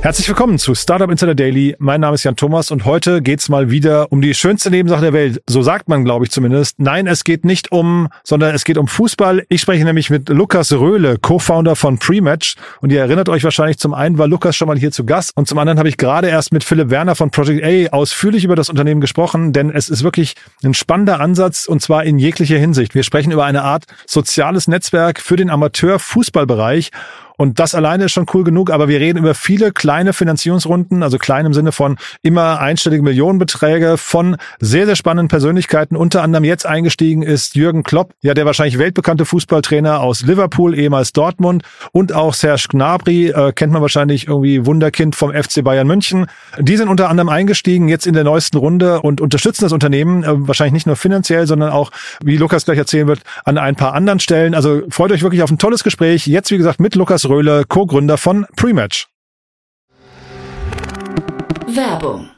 Herzlich willkommen zu Startup Insider Daily. Mein Name ist Jan Thomas und heute geht's mal wieder um die schönste Nebensache der Welt. So sagt man, glaube ich zumindest. Nein, es geht nicht um, sondern es geht um Fußball. Ich spreche nämlich mit Lukas Röhle, Co-Founder von Prematch. Und ihr erinnert euch wahrscheinlich, zum einen war Lukas schon mal hier zu Gast und zum anderen habe ich gerade erst mit Philipp Werner von Project A ausführlich über das Unternehmen gesprochen, denn es ist wirklich ein spannender Ansatz und zwar in jeglicher Hinsicht. Wir sprechen über eine Art soziales Netzwerk für den Amateur-Fußballbereich und das alleine ist schon cool genug, aber wir reden über viele kleine Finanzierungsrunden, also klein im Sinne von immer einstellige Millionenbeträge von sehr, sehr spannenden Persönlichkeiten. Unter anderem jetzt eingestiegen ist Jürgen Klopp, ja, der wahrscheinlich weltbekannte Fußballtrainer aus Liverpool, ehemals Dortmund und auch Serge Gnabry, äh, kennt man wahrscheinlich irgendwie Wunderkind vom FC Bayern München. Die sind unter anderem eingestiegen jetzt in der neuesten Runde und unterstützen das Unternehmen äh, wahrscheinlich nicht nur finanziell, sondern auch, wie Lukas gleich erzählen wird, an ein paar anderen Stellen. Also freut euch wirklich auf ein tolles Gespräch. Jetzt, wie gesagt, mit Lukas Röhle, Co-Gründer von Prematch. Werbung.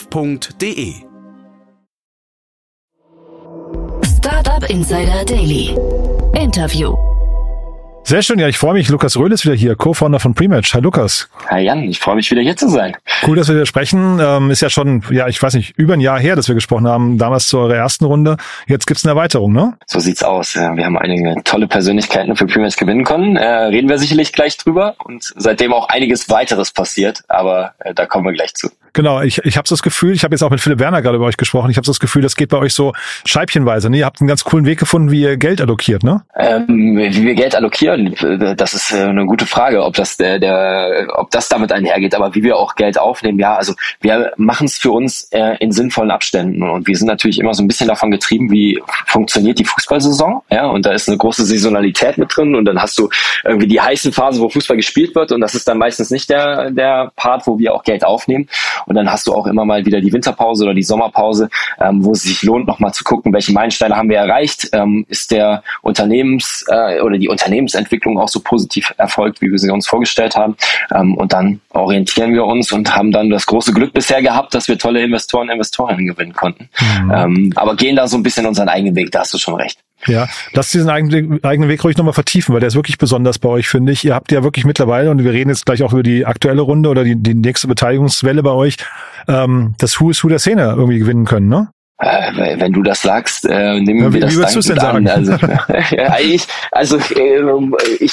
www.startup-insider.de. Startup Insider Daily. Interview. Sehr schön, ja, ich freue mich. Lukas Röhl ist wieder hier, Co-Founder von Prematch. Hi Lukas. Hi Jan, ich freue mich wieder hier zu sein. Cool, dass wir wieder sprechen. Ähm, ist ja schon, ja, ich weiß nicht, über ein Jahr her, dass wir gesprochen haben, damals zu eurer ersten Runde. Jetzt gibt's eine Erweiterung, ne? So sieht's aus. Wir haben einige tolle Persönlichkeiten für Prematch gewinnen können. Äh, reden wir sicherlich gleich drüber und seitdem auch einiges weiteres passiert, aber äh, da kommen wir gleich zu. Genau, ich, ich habe das Gefühl, ich habe jetzt auch mit Philipp Werner gerade über euch gesprochen, ich habe das Gefühl, das geht bei euch so scheibchenweise. Ne? Ihr habt einen ganz coolen Weg gefunden, wie ihr Geld allokiert, ne? Ähm, wie wir Geld allokieren, das ist äh, eine gute Frage, ob das der, der, ob das damit einhergeht, aber wie wir auch Geld aufnehmen, ja, also wir machen es für uns äh, in sinnvollen Abständen und wir sind natürlich immer so ein bisschen davon getrieben, wie funktioniert die Fußballsaison, ja, und da ist eine große Saisonalität mit drin und dann hast du irgendwie die heiße Phase, wo Fußball gespielt wird und das ist dann meistens nicht der, der Part, wo wir auch Geld aufnehmen. Und dann hast du auch immer mal wieder die Winterpause oder die Sommerpause, ähm, wo es sich lohnt, nochmal zu gucken, welche Meilensteine haben wir erreicht. Ähm, ist der Unternehmens- äh, oder die Unternehmensentwicklung auch so positiv erfolgt, wie wir sie uns vorgestellt haben. Ähm, und dann orientieren wir uns und haben dann das große Glück bisher gehabt, dass wir tolle Investoren und Investorinnen gewinnen konnten. Mhm. Ähm, aber gehen da so ein bisschen unseren eigenen Weg, da hast du schon recht. Ja, lass diesen eigenen, eigenen Weg ruhig nochmal vertiefen, weil der ist wirklich besonders bei euch, finde ich. Ihr habt ja wirklich mittlerweile, und wir reden jetzt gleich auch über die aktuelle Runde oder die, die nächste Beteiligungswelle bei euch, ähm, das Who is Who der Szene irgendwie gewinnen können, ne? Äh, wenn du das sagst, äh, nehmen ja, wir das wie würdest denn an. Also, ja, ich, also äh, ich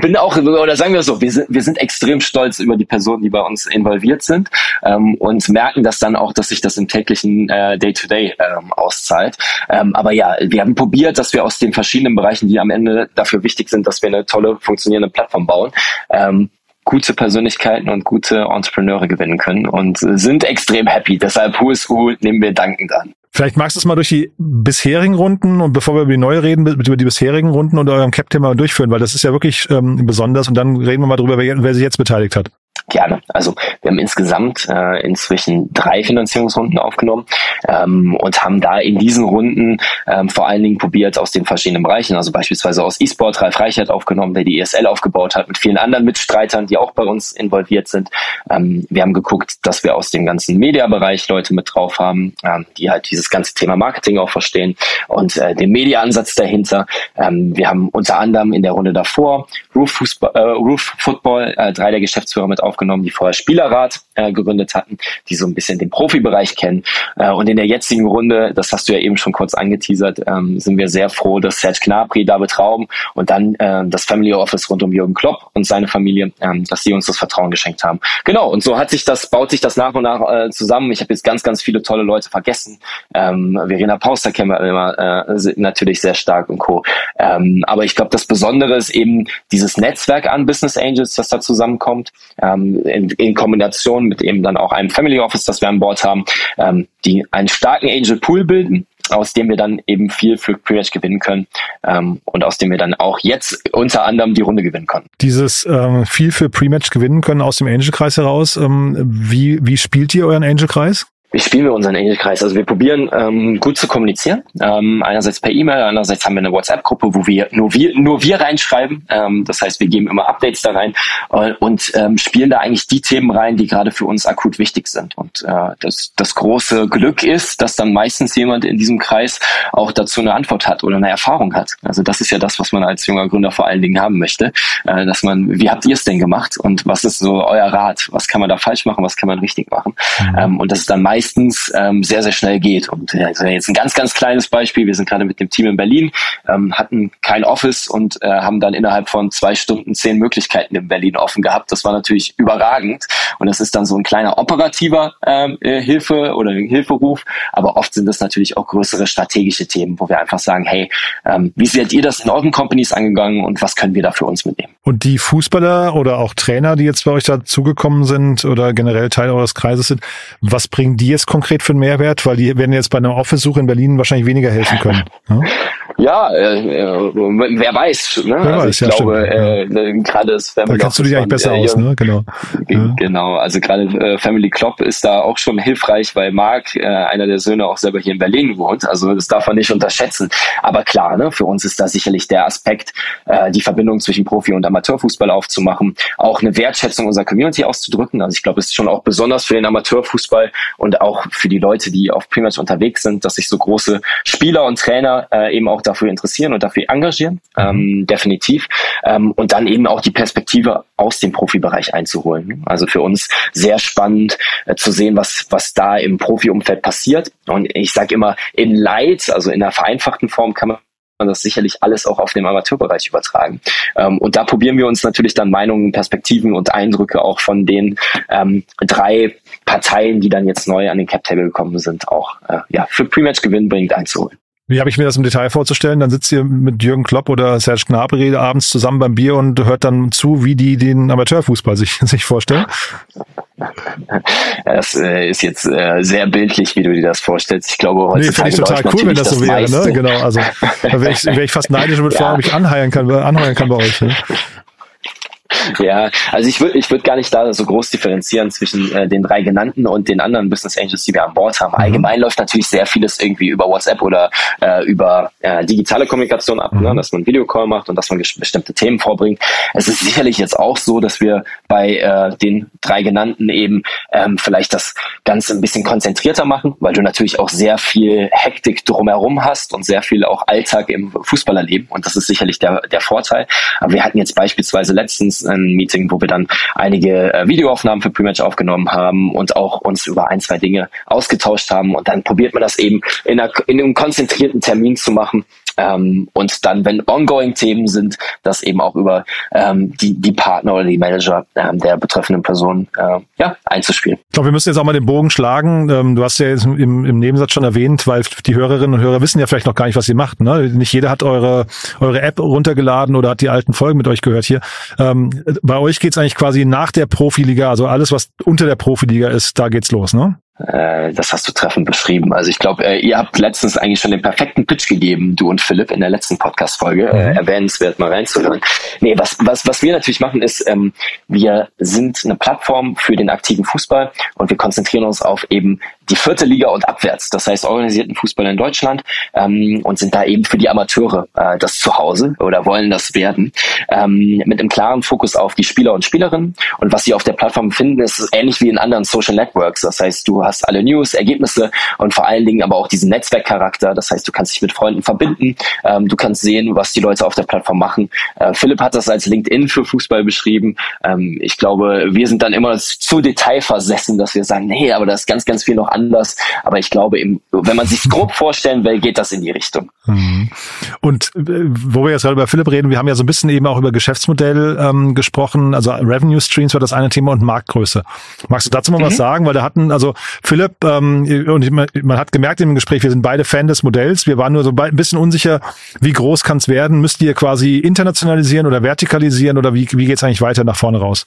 bin auch, oder sagen wir so, wir sind, wir sind extrem stolz über die Personen, die bei uns involviert sind ähm, und merken das dann auch, dass sich das im täglichen äh, Day-to-Day ähm, auszahlt. Ähm, aber ja, wir haben probiert, dass wir aus den verschiedenen Bereichen, die am Ende dafür wichtig sind, dass wir eine tolle, funktionierende Plattform bauen, ähm, gute Persönlichkeiten und gute Entrepreneure gewinnen können und sind extrem happy. Deshalb Who is Who nehmen wir dankend an. Vielleicht magst du es mal durch die bisherigen Runden und bevor wir über die neue reden, über die bisherigen Runden und eurem Cap-Thema durchführen, weil das ist ja wirklich ähm, besonders und dann reden wir mal drüber, wer, wer sich jetzt beteiligt hat. Gerne. Also wir haben insgesamt äh, inzwischen drei Finanzierungsrunden aufgenommen ähm, und haben da in diesen Runden ähm, vor allen Dingen probiert aus den verschiedenen Bereichen, also beispielsweise aus E-Sport, Ralf Reichert aufgenommen, der die ESL aufgebaut hat, mit vielen anderen Mitstreitern, die auch bei uns involviert sind. Ähm, wir haben geguckt, dass wir aus dem ganzen Media-Bereich Leute mit drauf haben, ähm, die halt dieses ganze Thema Marketing auch verstehen und äh, den Media-Ansatz dahinter. Ähm, wir haben unter anderem in der Runde davor Roof, Fußball, äh, Roof Football, äh, drei der Geschäftsführer mit aufgenommen, die vorher Spielerrat äh, gegründet hatten, die so ein bisschen den Profibereich kennen. Äh, und in der jetzigen Runde, das hast du ja eben schon kurz angeteasert, ähm, sind wir sehr froh, dass Serge Gnabry, David Raum und dann äh, das Family Office rund um Jürgen Klopp und seine Familie, ähm, dass sie uns das Vertrauen geschenkt haben. Genau, und so hat sich das, baut sich das nach und nach äh, zusammen. Ich habe jetzt ganz, ganz viele tolle Leute vergessen. Ähm, Verena Pauster kennen wir immer äh, natürlich sehr stark und Co. Ähm, aber ich glaube, das Besondere ist eben dieses Netzwerk an Business Angels, das da zusammenkommt, ähm, in, in Kombination mit eben dann auch einem Family Office, das wir an Bord haben, ähm, die einen starken Angel Pool bilden aus dem wir dann eben viel für Pre-Match gewinnen können ähm, und aus dem wir dann auch jetzt unter anderem die Runde gewinnen können. Dieses ähm, viel für Pre-Match gewinnen können aus dem Angel-Kreis heraus, ähm, wie, wie spielt ihr euren Angel-Kreis? Wie spielen wir unseren Engelkreis? Also wir probieren ähm, gut zu kommunizieren. Ähm, einerseits per E-Mail, andererseits haben wir eine WhatsApp-Gruppe, wo wir nur wir nur wir reinschreiben. Ähm, das heißt, wir geben immer Updates da rein äh, und ähm, spielen da eigentlich die Themen rein, die gerade für uns akut wichtig sind. Und äh, das, das große Glück ist, dass dann meistens jemand in diesem Kreis auch dazu eine Antwort hat oder eine Erfahrung hat. Also das ist ja das, was man als junger Gründer vor allen Dingen haben möchte, äh, dass man, wie habt ihr es denn gemacht und was ist so euer Rat? Was kann man da falsch machen? Was kann man richtig machen? Mhm. Ähm, und das ist dann meist meistens ähm, sehr, sehr schnell geht. Und ja, jetzt ein ganz, ganz kleines Beispiel. Wir sind gerade mit dem Team in Berlin, ähm, hatten kein Office und äh, haben dann innerhalb von zwei Stunden zehn Möglichkeiten in Berlin offen gehabt. Das war natürlich überragend. Und das ist dann so ein kleiner operativer ähm, äh, Hilfe oder Hilferuf. Aber oft sind das natürlich auch größere strategische Themen, wo wir einfach sagen, hey, ähm, wie seid ihr das in euren Companies angegangen und was können wir da für uns mitnehmen? Und die Fußballer oder auch Trainer, die jetzt bei euch dazugekommen sind oder generell Teil eures Kreises sind, was bringen die jetzt konkret für einen Mehrwert? Weil die werden jetzt bei einer Office-Suche in Berlin wahrscheinlich weniger helfen können. Ja, ja äh, äh, wer weiß. Ne? Wer also weiß, ich ja, glaube, äh, äh, gerade das Family Da kennst du dich eigentlich besser aus, ne? Genau. Genau, also gerade äh, Family Klopp ist da auch schon hilfreich, weil Mark, äh, einer der Söhne, auch selber hier in Berlin wohnt. Also das darf man nicht unterschätzen. Aber klar, ne, für uns ist da sicherlich der Aspekt, äh, die Verbindung zwischen Profi- und Amateurfußball aufzumachen, auch eine Wertschätzung unserer Community auszudrücken. Also ich glaube, es ist schon auch besonders für den Amateurfußball und auch für die Leute, die auf Primatch unterwegs sind, dass sich so große Spieler und Trainer äh, eben auch dafür interessieren und dafür engagieren, ähm, definitiv. Ähm, und dann eben auch die Perspektive aus dem Profibereich einzuholen. Also für uns sehr spannend äh, zu sehen, was, was da im Profiumfeld passiert. Und ich sage immer, in Light, also in einer vereinfachten Form kann man man das sicherlich alles auch auf den Amateurbereich übertragen. Ähm, und da probieren wir uns natürlich dann Meinungen, Perspektiven und Eindrücke auch von den ähm, drei Parteien, die dann jetzt neu an den Cap-Table gekommen sind, auch äh, ja, für Pre-Match gewinnbringend einzuholen. Wie habe ich mir das im Detail vorzustellen? Dann sitzt ihr mit Jürgen Klopp oder Serge Gnabry abends zusammen beim Bier und hört dann zu, wie die den Amateurfußball sich, sich vorstellen? Das äh, ist jetzt äh, sehr bildlich, wie du dir das vorstellst. Ich glaube, heutzutage nee, finde ich total cool, wenn das so wäre. Ne? Genau, also da wäre ich, wär ich fast neidisch und würde ja. fragen, ob ich anheuern kann, anheuern kann bei euch. Ne? Ja, also ich würde ich würd gar nicht da so groß differenzieren zwischen äh, den drei genannten und den anderen Business Angels, die wir an Bord haben. Mhm. Allgemein läuft natürlich sehr vieles irgendwie über WhatsApp oder äh, über äh, digitale Kommunikation ab, ne? mhm. ne? dass man einen Videocall macht und dass man bestimmte Themen vorbringt. Es ist sicherlich jetzt auch so, dass wir bei äh, den drei genannten eben ähm, vielleicht das Ganze ein bisschen konzentrierter machen, weil du natürlich auch sehr viel Hektik drumherum hast und sehr viel auch Alltag im Fußballerleben und das ist sicherlich der, der Vorteil. Aber wir hatten jetzt beispielsweise letztens ein Meeting, wo wir dann einige äh, Videoaufnahmen für Prematch aufgenommen haben und auch uns über ein, zwei Dinge ausgetauscht haben. Und dann probiert man das eben in, einer, in einem konzentrierten Termin zu machen, ähm, und dann, wenn Ongoing-Themen sind, das eben auch über ähm, die, die Partner oder die Manager ähm, der betreffenden Person äh, ja, einzuspielen. Ich glaube, wir müssen jetzt auch mal den Bogen schlagen. Ähm, du hast ja jetzt im, im Nebensatz schon erwähnt, weil die Hörerinnen und Hörer wissen ja vielleicht noch gar nicht, was ihr macht. Ne? Nicht jeder hat eure, eure App runtergeladen oder hat die alten Folgen mit euch gehört hier. Ähm, bei euch geht's eigentlich quasi nach der Profiliga, also alles, was unter der Profiliga ist, da geht's los, ne? Äh, das hast du treffend beschrieben. Also ich glaube, äh, ihr habt letztens eigentlich schon den perfekten Pitch gegeben, du und Philipp, in der letzten Podcast-Folge. Äh, mhm. erwähnenswert mal reinzuhören. Nee, was, was, was wir natürlich machen, ist, ähm, wir sind eine Plattform für den aktiven Fußball und wir konzentrieren uns auf eben die vierte Liga und abwärts. Das heißt organisierten Fußball in Deutschland ähm, und sind da eben für die Amateure äh, das Zuhause oder wollen das werden. Ähm, mit einem klaren Fokus auf die Spieler und Spielerinnen. Und was sie auf der Plattform finden, ist ähnlich wie in anderen Social Networks. Das heißt, du hast alle News, Ergebnisse und vor allen Dingen aber auch diesen Netzwerkcharakter. Das heißt, du kannst dich mit Freunden verbinden, ähm, du kannst sehen, was die Leute auf der Plattform machen. Äh, Philipp hat das als LinkedIn für Fußball beschrieben. Ähm, ich glaube, wir sind dann immer zu detailversessen, dass wir sagen, nee, aber da ist ganz, ganz viel noch anders. Aber ich glaube, im, wenn man sich grob vorstellen will, geht das in die Richtung. Mhm. Und äh, wo wir jetzt gerade über Philipp reden, wir haben ja so ein bisschen eben auch über Geschäftsmodell ähm, gesprochen, also Revenue Streams war das eine Thema und Marktgröße. Magst du dazu mal mhm. was sagen? Weil da hatten, also Philipp, ähm, und man, man hat gemerkt im Gespräch, wir sind beide Fan des Modells. Wir waren nur so ein bisschen unsicher, wie groß kann es werden? Müsst ihr quasi internationalisieren oder vertikalisieren oder wie, wie geht es eigentlich weiter nach vorne raus?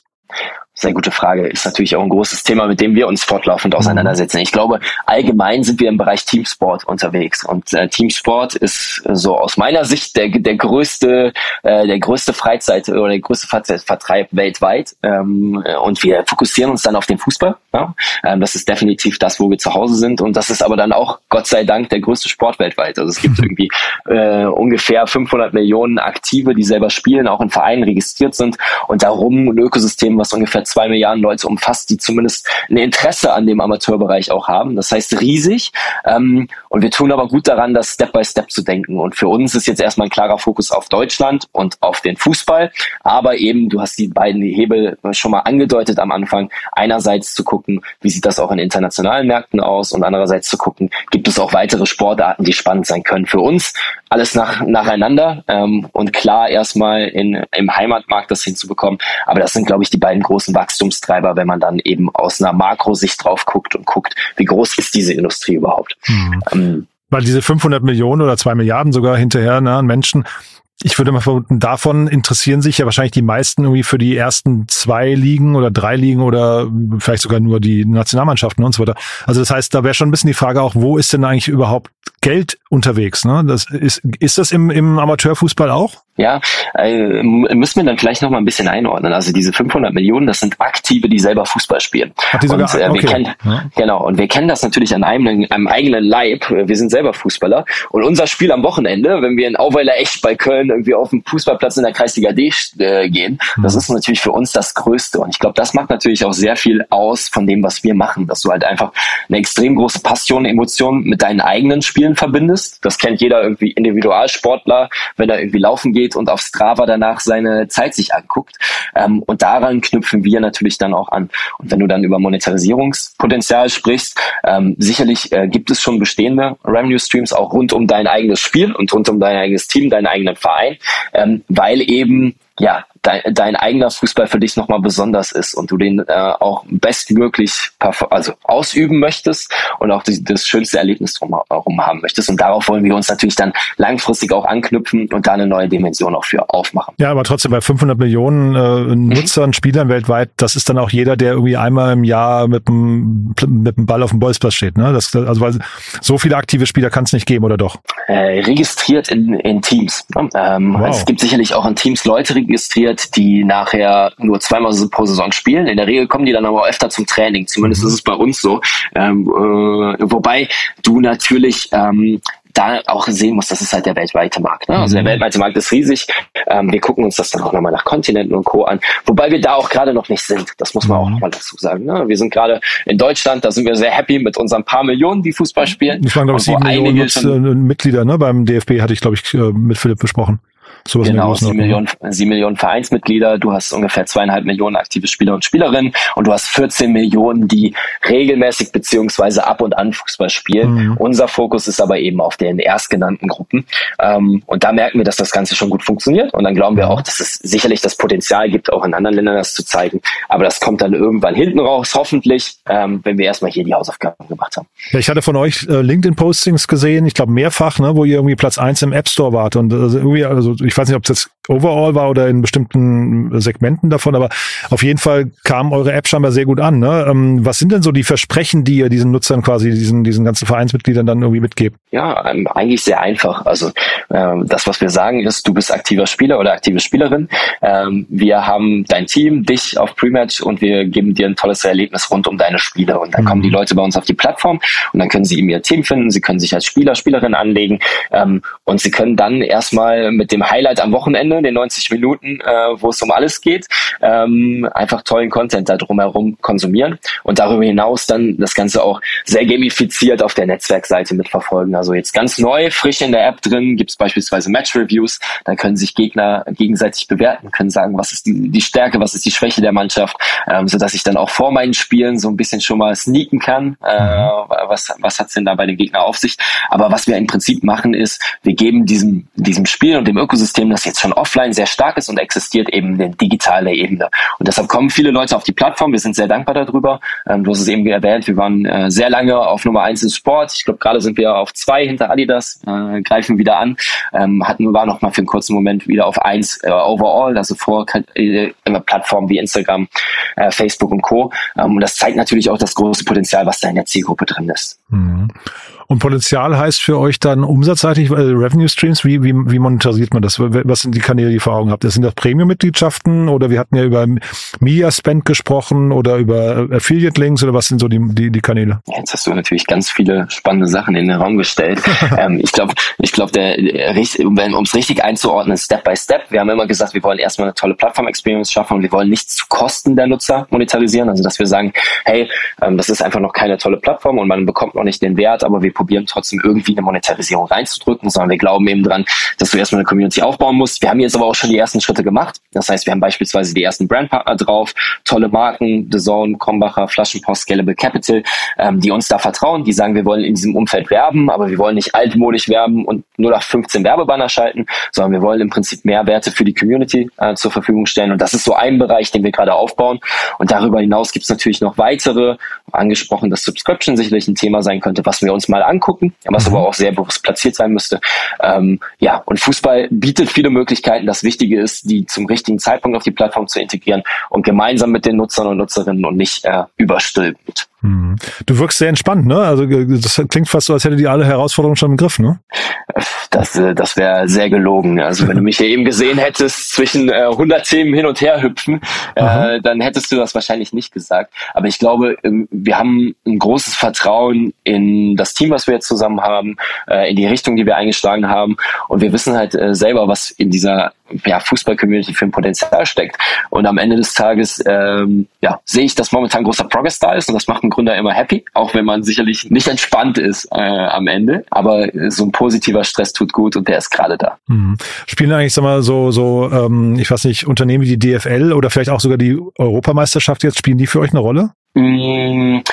Sehr gute Frage. Ist natürlich auch ein großes Thema, mit dem wir uns fortlaufend mhm. auseinandersetzen. Ich glaube, allgemein sind wir im Bereich Teamsport unterwegs. Und äh, Teamsport ist so aus meiner Sicht der, der größte, äh, der größte Freizeit oder der größte Vertreib weltweit. Ähm, und wir fokussieren uns dann auf den Fußball. Ja? Ähm, das ist definitiv das, wo wir zu Hause sind. Und das ist aber dann auch, Gott sei Dank, der größte Sport weltweit. Also es gibt irgendwie äh, ungefähr 500 Millionen Aktive, die selber spielen, auch in Vereinen registriert sind. Und darum ein Ökosystem, was ungefähr zwei Milliarden Leute umfasst, die zumindest ein Interesse an dem Amateurbereich auch haben. Das heißt riesig. Ähm, und wir tun aber gut daran, das Step by Step zu denken. Und für uns ist jetzt erstmal ein klarer Fokus auf Deutschland und auf den Fußball. Aber eben, du hast die beiden Hebel schon mal angedeutet am Anfang. Einerseits zu gucken, wie sieht das auch in internationalen Märkten aus und andererseits zu gucken, gibt es auch weitere Sportarten, die spannend sein können für uns. Alles nach, nacheinander ähm, und klar erstmal in, im Heimatmarkt das hinzubekommen. Aber das sind, glaube ich, die beiden großen Wachstumstreiber, wenn man dann eben aus einer Makrosicht drauf guckt und guckt, wie groß ist diese Industrie überhaupt. Mhm. Ähm, Weil diese 500 Millionen oder zwei Milliarden sogar hinterher ne, an Menschen, ich würde mal vermuten, davon interessieren sich ja wahrscheinlich die meisten irgendwie für die ersten zwei Ligen oder drei Ligen oder vielleicht sogar nur die Nationalmannschaften und so weiter. Also das heißt, da wäre schon ein bisschen die Frage auch, wo ist denn eigentlich überhaupt Geld unterwegs? Ne? Das ist, ist das im, im Amateurfußball auch? Ja, äh, müssen wir dann vielleicht noch mal ein bisschen einordnen. Also diese 500 Millionen, das sind Aktive, die selber Fußball spielen. Ach, die sogar, und, äh, wir okay. kennen, ja. Genau, und wir kennen das natürlich an einem, einem eigenen Leib. Wir sind selber Fußballer. Und unser Spiel am Wochenende, wenn wir in Auweiler echt bei Köln irgendwie auf dem Fußballplatz in der Kreisliga D äh, gehen, mhm. das ist natürlich für uns das Größte. Und ich glaube, das macht natürlich auch sehr viel aus von dem, was wir machen. Dass du halt einfach eine extrem große Passion, Emotion mit deinen eigenen Spielen verbindest. Das kennt jeder irgendwie Individualsportler, wenn er irgendwie laufen geht und auf Strava danach seine Zeit sich anguckt. Ähm, und daran knüpfen wir natürlich dann auch an. Und wenn du dann über Monetarisierungspotenzial sprichst, ähm, sicherlich äh, gibt es schon bestehende Revenue Streams auch rund um dein eigenes Spiel und rund um dein eigenes Team, deinen eigenen Verein, ähm, weil eben ja, dein, dein eigener Fußball für dich nochmal besonders ist und du den äh, auch bestmöglich also ausüben möchtest und auch die, das schönste Erlebnis drumherum haben möchtest. Und darauf wollen wir uns natürlich dann langfristig auch anknüpfen und da eine neue Dimension auch für aufmachen. Ja, aber trotzdem bei 500 Millionen äh, Nutzern, mhm. Spielern weltweit, das ist dann auch jeder, der irgendwie einmal im Jahr mit dem, mit dem Ball auf dem Bolzplatz steht. Ne? Das, also weil so viele aktive Spieler kann es nicht geben, oder doch? Äh, registriert in, in Teams. Ne? Ähm, wow. Es gibt sicherlich auch in Teams Leute registriert, die nachher nur zweimal pro Saison spielen. In der Regel kommen die dann aber öfter zum Training. Zumindest mhm. ist es bei uns so. Ähm, äh, wobei du natürlich ähm, da auch sehen muss, das ist halt der weltweite Markt. Ne? Also der mhm. weltweite Markt ist riesig. Ähm, wir gucken uns das dann auch nochmal nach Kontinenten und Co. an. Wobei wir da auch gerade noch nicht sind. Das muss man auch mhm. nochmal dazu sagen. Ne? Wir sind gerade in Deutschland, da sind wir sehr happy mit unseren paar Millionen, die Fußball spielen. Ich meine, glaube ich, sieben Millionen Nutz, äh, Mitglieder ne? beim DFB, hatte ich, glaube ich, äh, mit Philipp besprochen. Sowas genau, sieben Millionen, sieben Millionen Vereinsmitglieder, du hast ungefähr zweieinhalb Millionen aktive Spieler und Spielerinnen und du hast 14 Millionen, die regelmäßig beziehungsweise ab und an Fußball spielen. Mhm. Unser Fokus ist aber eben auf den erstgenannten Gruppen. Ähm, und da merken wir, dass das Ganze schon gut funktioniert. Und dann glauben wir auch, dass es sicherlich das Potenzial gibt, auch in anderen Ländern das zu zeigen. Aber das kommt dann irgendwann hinten raus, hoffentlich, ähm, wenn wir erstmal hier die Hausaufgaben gemacht haben. Ja, ich hatte von euch äh, LinkedIn-Postings gesehen, ich glaube mehrfach, ne, wo ihr irgendwie Platz eins im App Store wart. Und also irgendwie, also ich weiß nicht, ob es jetzt overall war oder in bestimmten Segmenten davon, aber auf jeden Fall kam eure App scheinbar sehr gut an. Ne? Ähm, was sind denn so die Versprechen, die ihr diesen Nutzern quasi, diesen, diesen ganzen Vereinsmitgliedern dann irgendwie mitgebt? Ja, ähm, eigentlich sehr einfach. Also ähm, das, was wir sagen, ist, du bist aktiver Spieler oder aktive Spielerin. Ähm, wir haben dein Team, dich auf Prematch und wir geben dir ein tolles Erlebnis rund um deine Spiele. Und dann mhm. kommen die Leute bei uns auf die Plattform und dann können sie ihm ihr Team finden, sie können sich als Spieler, Spielerin anlegen ähm, und sie können dann erstmal mit dem Highlight am Wochenende ne, den 90 Minuten, äh, wo es um alles geht, ähm, einfach tollen Content da drumherum konsumieren und darüber hinaus dann das Ganze auch sehr gamifiziert auf der Netzwerkseite mitverfolgen. Also jetzt ganz neu, frisch in der App drin, gibt es beispielsweise Match-Reviews, da können sich Gegner gegenseitig bewerten, können sagen, was ist die, die Stärke, was ist die Schwäche der Mannschaft, ähm, sodass ich dann auch vor meinen Spielen so ein bisschen schon mal sneaken kann, äh, was, was hat's denn da bei den Gegner auf sich. Aber was wir im Prinzip machen ist, wir geben diesem, diesem Spiel und dem Ökosystem, das jetzt schon offline sehr stark ist und existiert, eben eine digitale Ebene. Und deshalb kommen viele Leute auf die Plattform. Wir sind sehr dankbar darüber. Ähm, du hast es eben erwähnt, wir waren äh, sehr lange auf Nummer eins im Sport. Ich glaube, gerade sind wir auf zwei hinter Adidas, äh, greifen wieder an. Ähm, hatten war noch mal für einen kurzen Moment wieder auf eins äh, overall, also vor äh, Plattformen wie Instagram, äh, Facebook und Co. Ähm, und das zeigt natürlich auch das große Potenzial, was da in der Zielgruppe drin ist. Mhm. Und Potenzial heißt für euch dann umsatzseitig, äh, Revenue Streams, wie, wie, wie monetarisiert man das? Was sind die Kanäle, die ihr vor Augen habt? Sind das Premium-Mitgliedschaften oder wir hatten ja über Media Spend gesprochen oder über Affiliate Links oder was sind so die, die, die Kanäle? Jetzt hast du natürlich ganz viele spannende Sachen in den Raum gestellt. ähm, ich glaube, ich glaube, der, um es richtig einzuordnen, Step by Step. Wir haben immer gesagt, wir wollen erstmal eine tolle Plattform-Experience schaffen und wir wollen nichts zu Kosten der Nutzer monetarisieren. Also dass wir sagen, hey, ähm, das ist einfach noch keine tolle Plattform und man bekommt noch nicht den Wert, aber wir probieren trotzdem irgendwie eine Monetarisierung reinzudrücken, sondern wir glauben eben dran, dass du erstmal eine Community aufbauen musst. Wir haben jetzt aber auch schon die ersten Schritte gemacht. Das heißt, wir haben beispielsweise die ersten Brandpartner drauf, tolle Marken, The Zone, Krombacher, Flaschenpost, Scalable Capital, ähm, die uns da vertrauen, die sagen, wir wollen in diesem Umfeld werben, aber wir wollen nicht altmodisch werben und nur nach 15 Werbebanner schalten, sondern wir wollen im Prinzip Mehrwerte für die Community äh, zur Verfügung stellen. Und das ist so ein Bereich, den wir gerade aufbauen. Und darüber hinaus gibt es natürlich noch weitere, angesprochen, dass Subscription sicherlich ein Thema sein könnte, was wir uns mal angucken, was mhm. aber auch sehr bewusst platziert sein müsste. Ähm, ja, und Fußball bietet viele Möglichkeiten. Das Wichtige ist, die zum richtigen Zeitpunkt auf die Plattform zu integrieren und gemeinsam mit den Nutzern und Nutzerinnen und nicht äh, überstülpend. Mhm. Du wirkst sehr entspannt, ne? Also das klingt fast so, als hätte die alle Herausforderungen schon im Griff, ne? Das, äh, das wäre sehr gelogen. Also wenn du mich ja eben gesehen hättest zwischen äh, 100 Themen hin und her hüpfen, äh, dann hättest du das wahrscheinlich nicht gesagt. Aber ich glaube, ähm, wir haben ein großes Vertrauen in das Team, was wir jetzt zusammen haben, äh, in die Richtung, die wir eingeschlagen haben. Und wir wissen halt äh, selber, was in dieser ja, Fußball-Community für ein Potenzial steckt. Und am Ende des Tages ähm, ja, sehe ich, dass momentan großer Progress da ist und das macht Gründer immer happy, auch wenn man sicherlich nicht entspannt ist äh, am Ende. Aber so ein positiver Stress tut gut und der ist gerade da. Mhm. Spielen eigentlich, sag mal, so, so ähm, ich weiß nicht, Unternehmen wie die DFL oder vielleicht auch sogar die Europameisterschaft jetzt, spielen die für euch eine Rolle? Mhm.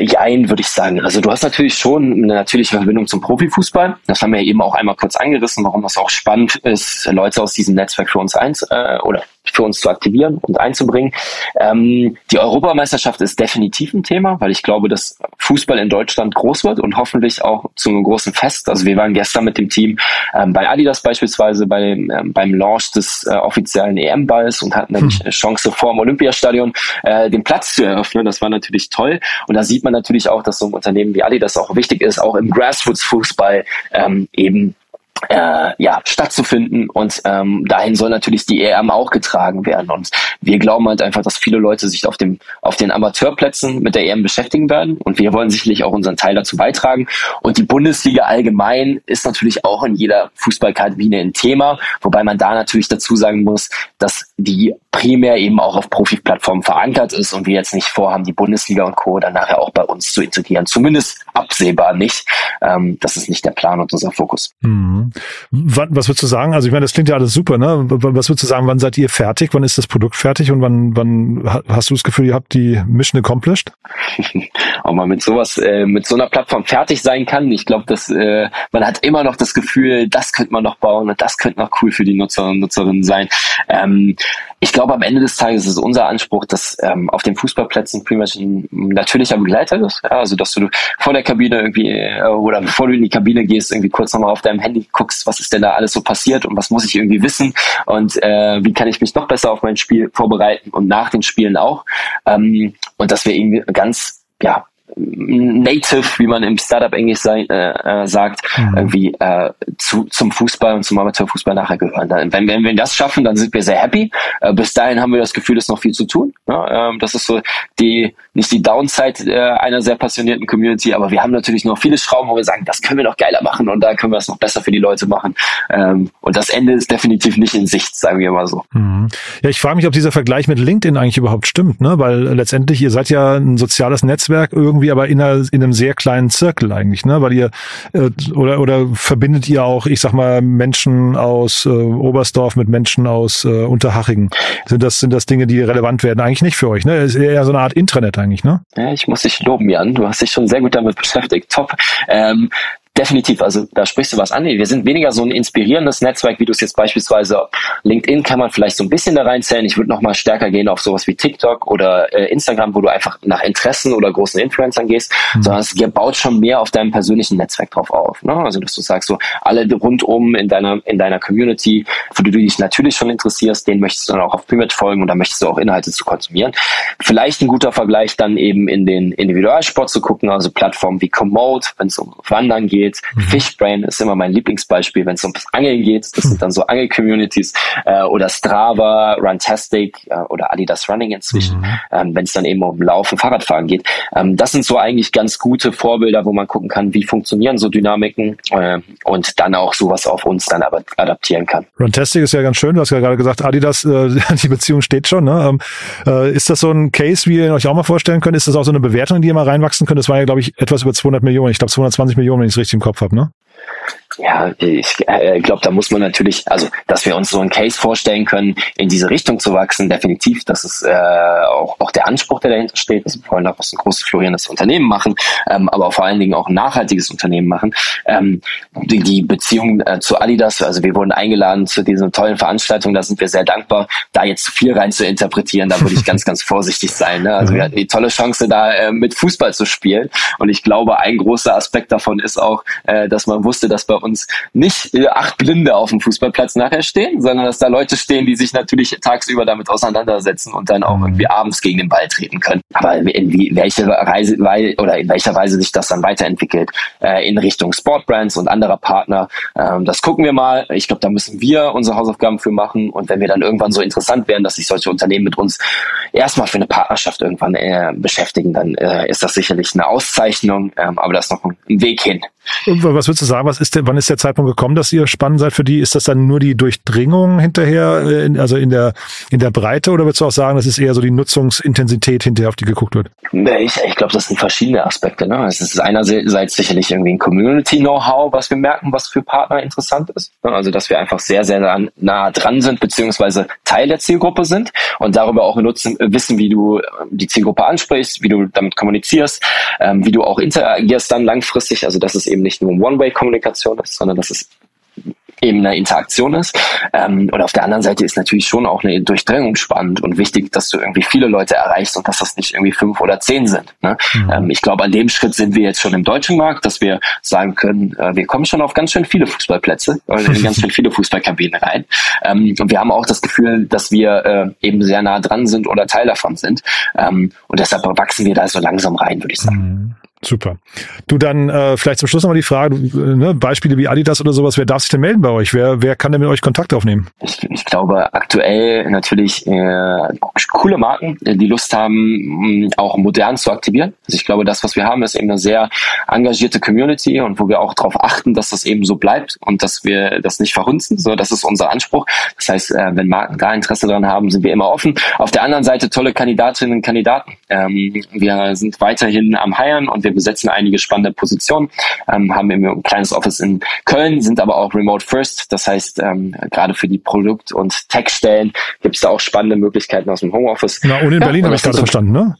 Jein, würde ich sagen. Also du hast natürlich schon eine natürliche Verbindung zum Profifußball. Das haben wir eben auch einmal kurz angerissen, warum das auch spannend ist, Leute aus diesem Netzwerk für uns eins äh, oder für uns zu aktivieren und einzubringen. Ähm, die Europameisterschaft ist definitiv ein Thema, weil ich glaube, dass Fußball in Deutschland groß wird und hoffentlich auch zu einem großen Fest. Also wir waren gestern mit dem Team ähm, bei Adidas beispielsweise bei, ähm, beim Launch des äh, offiziellen EM-Balls und hatten nämlich hm. Chance vor dem Olympiastadion äh, den Platz zu eröffnen. Das war natürlich toll. Und da sieht man natürlich auch, dass so ein Unternehmen wie Adidas auch wichtig ist, auch im Grassroots-Fußball ähm, eben äh, ja, stattzufinden. Und ähm, dahin soll natürlich die EM auch getragen werden. Und wir glauben halt einfach, dass viele Leute sich auf dem auf den Amateurplätzen mit der EM beschäftigen werden. Und wir wollen sicherlich auch unseren Teil dazu beitragen. Und die Bundesliga allgemein ist natürlich auch in jeder Fußballkabine ein Thema, wobei man da natürlich dazu sagen muss, dass die primär eben auch auf Profi-Plattformen verankert ist und wir jetzt nicht vorhaben, die Bundesliga und Co. dann nachher auch bei uns zu integrieren. Zumindest absehbar nicht. Ähm, das ist nicht der Plan und unser Fokus. Mhm. Wann, was würdest du sagen? Also ich meine, das klingt ja alles super, ne? Was würdest du sagen, wann seid ihr fertig? Wann ist das Produkt fertig und wann, wann hast du das Gefühl, ihr habt die Mission accomplished? Ob man mit sowas, äh, mit so einer Plattform fertig sein kann. Ich glaube, dass äh, man hat immer noch das Gefühl, das könnte man noch bauen und das könnte noch cool für die Nutzer und Nutzerinnen sein. Ähm, ich glaube, am Ende des Tages ist unser Anspruch, dass ähm, auf den Fußballplätzen Pre-Match ein natürlicher Begleiter ist. Ja, also, dass du vor der Kabine irgendwie äh, oder bevor du in die Kabine gehst, irgendwie kurz nochmal auf deinem Handy guckst, was ist denn da alles so passiert und was muss ich irgendwie wissen und äh, wie kann ich mich noch besser auf mein Spiel vorbereiten und nach den Spielen auch. Ähm, und dass wir irgendwie ganz ja, native, wie man im Startup-Englisch äh, äh, sagt, mhm. irgendwie äh, zu, zum Fußball und zum Amateurfußball nachher gehören. Dann, wenn, wenn wir das schaffen, dann sind wir sehr happy. Äh, bis dahin haben wir das Gefühl, es ist noch viel zu tun. Ja, ähm, das ist so die nicht die Downside äh, einer sehr passionierten Community, aber wir haben natürlich noch viele Schrauben, wo wir sagen, das können wir noch geiler machen und da können wir es noch besser für die Leute machen. Ähm, und das Ende ist definitiv nicht in Sicht, sagen wir mal so. Mhm. Ja, ich frage mich, ob dieser Vergleich mit LinkedIn eigentlich überhaupt stimmt, ne? Weil letztendlich ihr seid ja ein soziales Netzwerk irgendwie, aber in, einer, in einem sehr kleinen Zirkel eigentlich, ne? Weil ihr äh, oder oder verbindet ihr auch, ich sag mal, Menschen aus äh, Oberstdorf mit Menschen aus äh, Unterhachigen? Sind das sind das Dinge, die relevant werden? Eigentlich nicht für euch, ne? Ist eher so eine Art Intranet eigentlich, ne? Ja, ich muss dich loben, Jan. Du hast dich schon sehr gut damit beschäftigt. Top. Ähm, Definitiv, also da sprichst du was an. Wir sind weniger so ein inspirierendes Netzwerk, wie du es jetzt beispielsweise LinkedIn kann man vielleicht so ein bisschen da reinzählen. Ich würde noch mal stärker gehen auf sowas wie TikTok oder äh, Instagram, wo du einfach nach Interessen oder großen Influencern gehst, mhm. sondern es baut schon mehr auf deinem persönlichen Netzwerk drauf auf. Ne? Also dass du sagst, so alle rundum in deiner in deiner Community, für die du dich natürlich schon interessierst, denen möchtest du dann auch auf Primate folgen und da möchtest du auch Inhalte zu konsumieren. Vielleicht ein guter Vergleich dann eben in den Individualsport zu gucken, also Plattformen wie Komoot, wenn es um Wandern geht geht. Mhm. Fishbrain ist immer mein Lieblingsbeispiel, wenn es ums Angeln geht. Das sind dann so Angel-Communities äh, oder Strava, Runtastic äh, oder Adidas Running inzwischen, mhm. ähm, wenn es dann eben um Laufen, Fahrradfahren geht. Ähm, das sind so eigentlich ganz gute Vorbilder, wo man gucken kann, wie funktionieren so Dynamiken äh, und dann auch sowas auf uns dann aber adaptieren kann. Runtastic ist ja ganz schön. Du hast ja gerade gesagt, Adidas, äh, die Beziehung steht schon. Ne? Ähm, äh, ist das so ein Case, wie ihr euch auch mal vorstellen könnt? Ist das auch so eine Bewertung, die ihr mal reinwachsen könnt? Das war ja, glaube ich, etwas über 200 Millionen. Ich glaube 220 Millionen, wenn ich es richtig im Kopf habe, ne? Ja, ich äh, glaube, da muss man natürlich, also dass wir uns so einen Case vorstellen können, in diese Richtung zu wachsen, definitiv. Das ist äh, auch, auch der Anspruch, der dahinter steht. Also wir wollen daraus ein großes florierendes Unternehmen machen, ähm, aber vor allen Dingen auch ein nachhaltiges Unternehmen machen. Ähm, die, die Beziehung äh, zu Adidas, also wir wurden eingeladen zu dieser tollen Veranstaltung, da sind wir sehr dankbar. Da jetzt zu viel rein zu interpretieren, da würde ich ganz, ganz vorsichtig sein. Ne? Also wir hatten die tolle Chance, da äh, mit Fußball zu spielen. Und ich glaube, ein großer Aspekt davon ist auch, äh, dass man wusste, dass bei uns nicht äh, acht Blinde auf dem Fußballplatz nachher stehen, sondern dass da Leute stehen, die sich natürlich tagsüber damit auseinandersetzen und dann auch irgendwie abends gegen den Ball treten können. Aber in wie, welche Reise weil, oder in welcher Weise sich das dann weiterentwickelt äh, in Richtung Sportbrands und anderer Partner, ähm, das gucken wir mal. Ich glaube, da müssen wir unsere Hausaufgaben für machen und wenn wir dann irgendwann so interessant werden, dass sich solche Unternehmen mit uns erstmal für eine Partnerschaft irgendwann äh, beschäftigen, dann äh, ist das sicherlich eine Auszeichnung, ähm, aber das ist noch ein Weg hin. Was würdest du sagen, was ist denn, wann ist der Zeitpunkt gekommen, dass ihr spannend seid für die? Ist das dann nur die Durchdringung hinterher, äh, also in der, in der Breite, oder würdest du auch sagen, das ist eher so die Nutzungsintensität hinterher, auf die geguckt wird? Ich, ich glaube, das sind verschiedene Aspekte. Ne? Es ist einerseits sicherlich irgendwie ein Community-Know-how, was wir merken, was für Partner interessant ist. Ne? Also, dass wir einfach sehr, sehr nah dran sind, beziehungsweise Teil der Zielgruppe sind und darüber auch nutzen, wissen, wie du die Zielgruppe ansprichst, wie du damit kommunizierst, ähm, wie du auch interagierst dann langfristig. Also, das ist eben eben nicht nur One-Way-Kommunikation ist, sondern dass es eben eine Interaktion ist. Ähm, und auf der anderen Seite ist natürlich schon auch eine Durchdringung spannend und wichtig, dass du irgendwie viele Leute erreichst und dass das nicht irgendwie fünf oder zehn sind. Ne? Mhm. Ähm, ich glaube, an dem Schritt sind wir jetzt schon im deutschen Markt, dass wir sagen können, äh, wir kommen schon auf ganz schön viele Fußballplätze, äh, in ganz schön viele Fußballkabinen rein. Ähm, und wir haben auch das Gefühl, dass wir äh, eben sehr nah dran sind oder Teil davon sind. Ähm, und deshalb wachsen wir da so langsam rein, würde ich sagen. Mhm. Super. Du dann äh, vielleicht zum Schluss nochmal die Frage, äh, ne, Beispiele wie Adidas oder sowas, wer darf sich denn melden bei euch? Wer, wer kann denn mit euch Kontakt aufnehmen? Ich, ich glaube aktuell natürlich äh, coole Marken, die Lust haben, auch modern zu aktivieren. Also ich glaube, das, was wir haben, ist eben eine sehr engagierte Community und wo wir auch darauf achten, dass das eben so bleibt und dass wir das nicht verhunzen. So, das ist unser Anspruch. Das heißt, äh, wenn Marken da Interesse dran haben, sind wir immer offen. Auf der anderen Seite tolle Kandidatinnen und Kandidaten. Ähm, wir sind weiterhin am Heiern und wir besetzen einige spannende Positionen, ähm, haben ein kleines Office in Köln, sind aber auch remote first. Das heißt, ähm, gerade für die Produkt- und Tech-Stellen gibt es da auch spannende Möglichkeiten aus dem Homeoffice. Na, und in ja, Berlin habe ich gerade so verstanden, ne?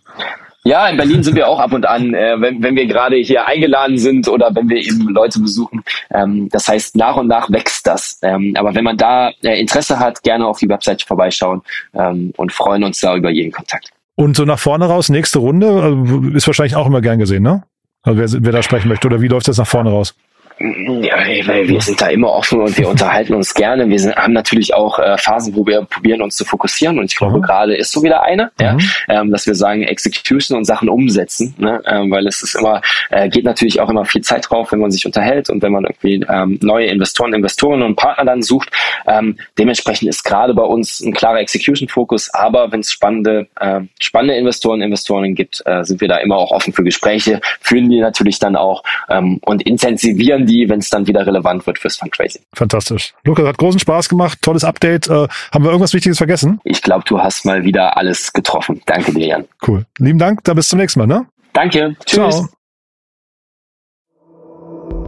Ja, in Berlin sind wir auch ab und an, äh, wenn, wenn wir gerade hier eingeladen sind oder wenn wir eben Leute besuchen. Ähm, das heißt, nach und nach wächst das. Ähm, aber wenn man da äh, Interesse hat, gerne auf die Webseite vorbeischauen ähm, und freuen uns da über jeden Kontakt. Und so nach vorne raus, nächste Runde, also ist wahrscheinlich auch immer gern gesehen, ne? Also wer, wer da sprechen möchte, oder wie läuft das nach vorne raus? Ja, wir sind da immer offen und wir unterhalten uns gerne. Wir sind, haben natürlich auch äh, Phasen, wo wir probieren, uns zu fokussieren. Und ich glaube, mhm. gerade ist so wieder eine, mhm. ja, ähm, dass wir sagen, Execution und Sachen umsetzen, ne? ähm, weil es ist immer, äh, geht natürlich auch immer viel Zeit drauf, wenn man sich unterhält und wenn man irgendwie ähm, neue Investoren, Investoren und Partner dann sucht. Ähm, dementsprechend ist gerade bei uns ein klarer Execution-Fokus, aber wenn es spannende, äh, spannende Investoren, Investorinnen gibt, äh, sind wir da immer auch offen für Gespräche, führen die natürlich dann auch ähm, und intensivieren die, wenn es dann wieder relevant wird fürs Fundraising. Fantastisch. Lukas, hat großen Spaß gemacht, tolles Update. Äh, haben wir irgendwas Wichtiges vergessen? Ich glaube, du hast mal wieder alles getroffen. Danke dir, Jan. Cool. Lieben Dank, dann bis zum nächsten Mal, ne? Danke. Tschüss. Ciao.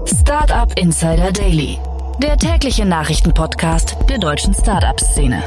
Startup Insider Daily, der tägliche Nachrichtenpodcast der deutschen Startup-Szene.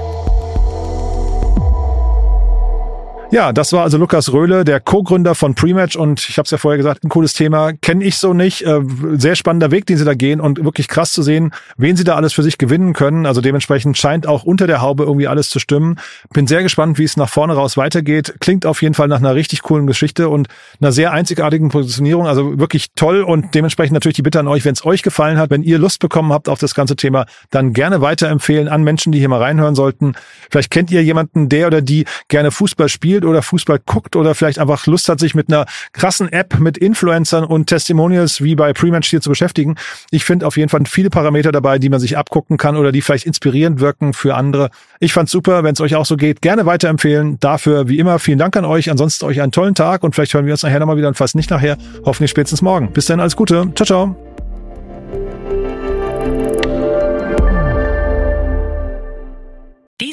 Ja, das war also Lukas Röhle, der Co-Gründer von Prematch und ich habe es ja vorher gesagt, ein cooles Thema, kenne ich so nicht. Äh, sehr spannender Weg, den sie da gehen und wirklich krass zu sehen, wen sie da alles für sich gewinnen können. Also dementsprechend scheint auch unter der Haube irgendwie alles zu stimmen. Bin sehr gespannt, wie es nach vorne raus weitergeht. Klingt auf jeden Fall nach einer richtig coolen Geschichte und einer sehr einzigartigen Positionierung. Also wirklich toll und dementsprechend natürlich die Bitte an euch, wenn es euch gefallen hat, wenn ihr Lust bekommen habt auf das ganze Thema, dann gerne weiterempfehlen an Menschen, die hier mal reinhören sollten. Vielleicht kennt ihr jemanden, der oder die gerne Fußball spielt spielt oder Fußball guckt oder vielleicht einfach Lust hat, sich mit einer krassen App mit Influencern und Testimonials wie bei Prematch hier zu beschäftigen. Ich finde auf jeden Fall viele Parameter dabei, die man sich abgucken kann oder die vielleicht inspirierend wirken für andere. Ich fand's super, wenn es euch auch so geht. Gerne weiterempfehlen. Dafür wie immer vielen Dank an euch. Ansonsten euch einen tollen Tag und vielleicht hören wir uns nachher nochmal wieder und fast nicht nachher. Hoffentlich spätestens morgen. Bis dann, alles Gute. Ciao, ciao.